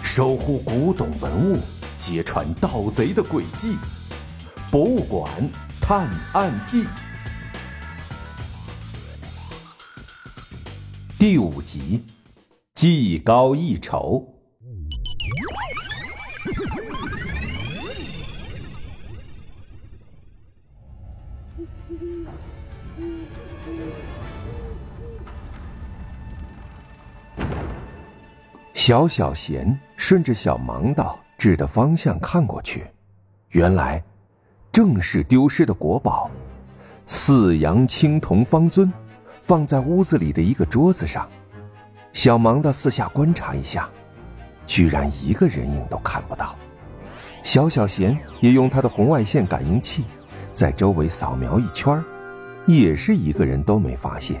守护古董文物，揭穿盗贼的诡计，《博物馆探案记》第五集：技高一筹。小小贤顺着小盲道指的方向看过去，原来正是丢失的国宝——四阳青铜方尊，放在屋子里的一个桌子上。小盲道四下观察一下，居然一个人影都看不到。小小贤也用他的红外线感应器在周围扫描一圈，也是一个人都没发现。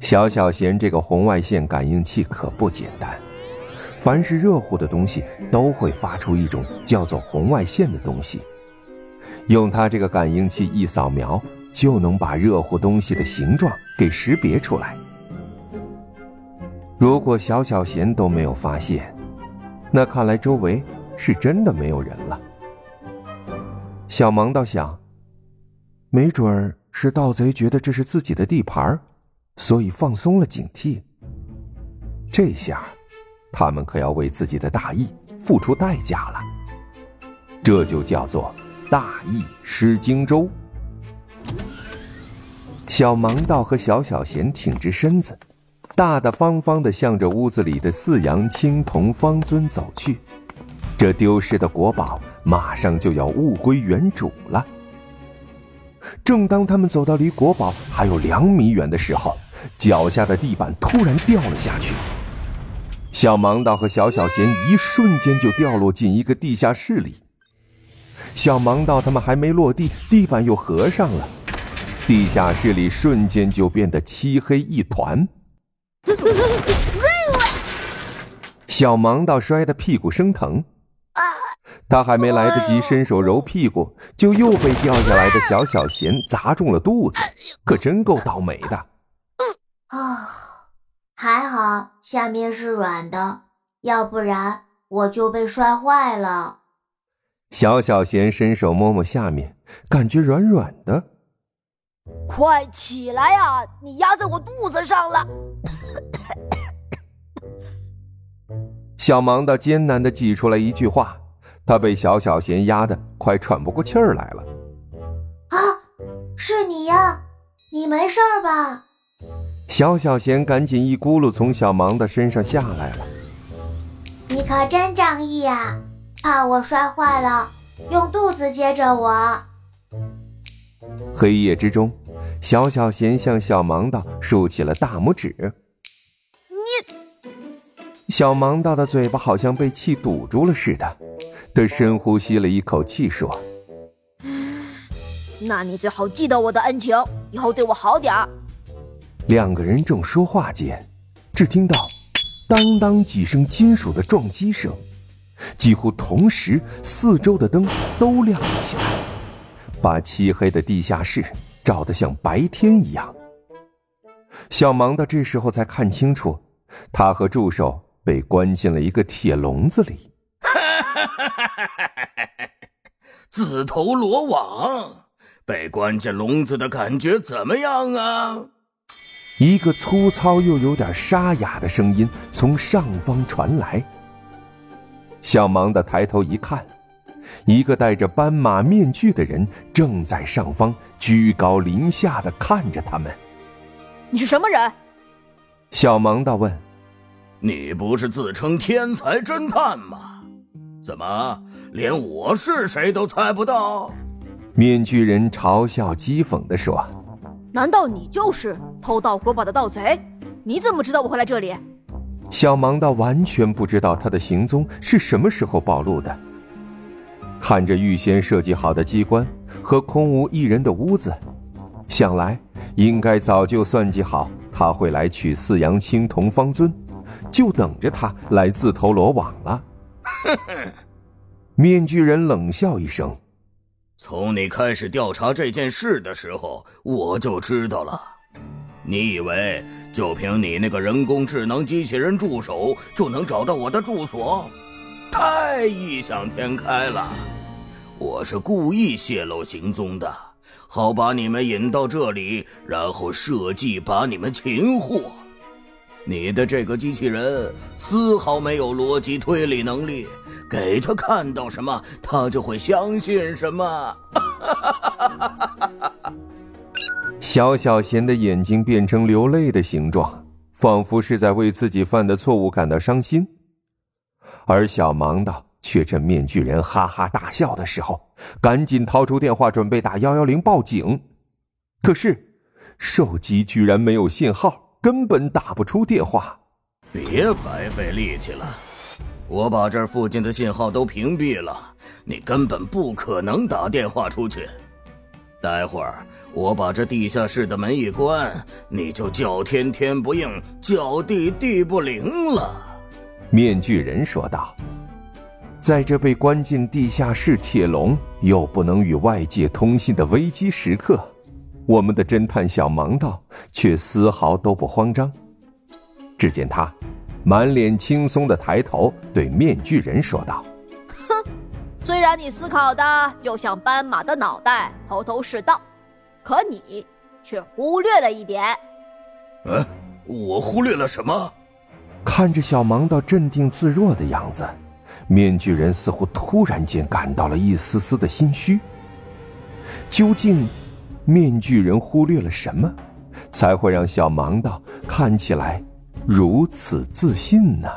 小小贤这个红外线感应器可不简单，凡是热乎的东西都会发出一种叫做红外线的东西。用它这个感应器一扫描，就能把热乎东西的形状给识别出来。如果小小贤都没有发现，那看来周围是真的没有人了。小盲倒想，没准儿是盗贼觉得这是自己的地盘儿。所以放松了警惕。这下，他们可要为自己的大意付出代价了。这就叫做大意失荆州。小盲道和小小贤挺直身子，大大方方的向着屋子里的四阳青铜方尊走去。这丢失的国宝马上就要物归原主了。正当他们走到离国宝还有两米远的时候，脚下的地板突然掉了下去，小盲道和小小贤一瞬间就掉落进一个地下室里。小盲道他们还没落地，地板又合上了，地下室里瞬间就变得漆黑一团。小盲道摔得屁股生疼，他还没来得及伸手揉屁股，就又被掉下来的小小贤砸中了肚子，可真够倒霉的。啊，还好下面是软的，要不然我就被摔坏了。小小贤伸手摸摸下面，感觉软软的。快起来呀！你压在我肚子上了。小盲道艰难的挤出来一句话，他被小小贤压的快喘不过气儿来了。啊，是你呀？你没事吧？小小贤赶紧一咕噜从小盲的身上下来了。你可真仗义呀！怕我摔坏了，用肚子接着我。黑夜之中，小小贤向小盲道竖起了大拇指。你，小盲道的嘴巴好像被气堵住了似的，他深呼吸了一口气说：“那你最好记得我的恩情，以后对我好点儿。”两个人正说话间，只听到“当当”几声金属的撞击声，几乎同时，四周的灯都亮了起来，把漆黑的地下室照得像白天一样。小盲的这时候才看清楚，他和助手被关进了一个铁笼子里。自投罗网，被关进笼子的感觉怎么样啊？一个粗糙又有点沙哑的声音从上方传来。小盲的抬头一看，一个戴着斑马面具的人正在上方居高临下的看着他们。你是什么人？小盲道问。你不是自称天才侦探吗？怎么连我是谁都猜不到？面具人嘲笑讥讽地说。难道你就是偷盗国宝的盗贼？你怎么知道我会来这里？小盲道完全不知道他的行踪是什么时候暴露的。看着预先设计好的机关和空无一人的屋子，想来应该早就算计好他会来取四阳青铜方尊，就等着他来自投罗网了。面具人冷笑一声。从你开始调查这件事的时候，我就知道了。你以为就凭你那个人工智能机器人助手就能找到我的住所？太异想天开了！我是故意泄露行踪的，好把你们引到这里，然后设计把你们擒获。你的这个机器人丝毫没有逻辑推理能力，给他看到什么，他就会相信什么。小小贤的眼睛变成流泪的形状，仿佛是在为自己犯的错误感到伤心。而小盲道却趁面具人哈哈大笑的时候，赶紧掏出电话准备打幺幺零报警，可是手机居然没有信号。根本打不出电话，别白费力气了。我把这附近的信号都屏蔽了，你根本不可能打电话出去。待会儿我把这地下室的门一关，你就叫天天不应，叫地地不灵了。面具人说道：“在这被关进地下室铁笼又不能与外界通信的危机时刻。”我们的侦探小盲道却丝毫都不慌张。只见他满脸轻松的抬头对面具人说道：“哼，虽然你思考的就像斑马的脑袋，头头是道，可你却忽略了一点。嗯，我忽略了什么？”看着小盲道镇定自若的样子，面具人似乎突然间感到了一丝丝的心虚。究竟？面具人忽略了什么，才会让小盲道看起来如此自信呢？